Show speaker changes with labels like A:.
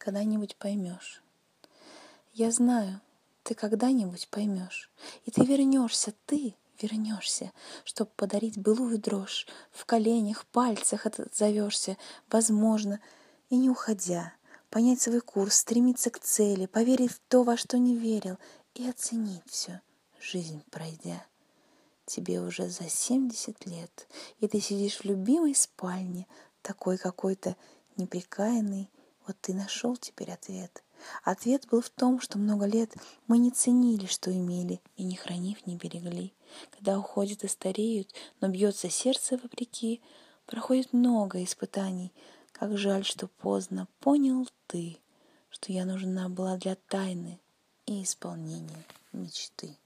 A: когда-нибудь поймешь. Я знаю, ты когда-нибудь поймешь, и ты вернешься, ты вернешься, чтоб подарить былую дрожь, в коленях, пальцах отзовешься, возможно, и не уходя, понять свой курс, стремиться к цели, поверить в то, во что не верил, и оценить все, жизнь пройдя. Тебе уже за семьдесят лет, и ты сидишь в любимой спальне, такой какой-то неприкаянный, вот ты нашел теперь ответ. Ответ был в том, что много лет мы не ценили, что имели, и не хранив, не берегли. Когда уходят и стареют, но бьется сердце вопреки, проходит много испытаний. Как жаль, что поздно понял ты, что я нужна была для тайны и исполнения мечты.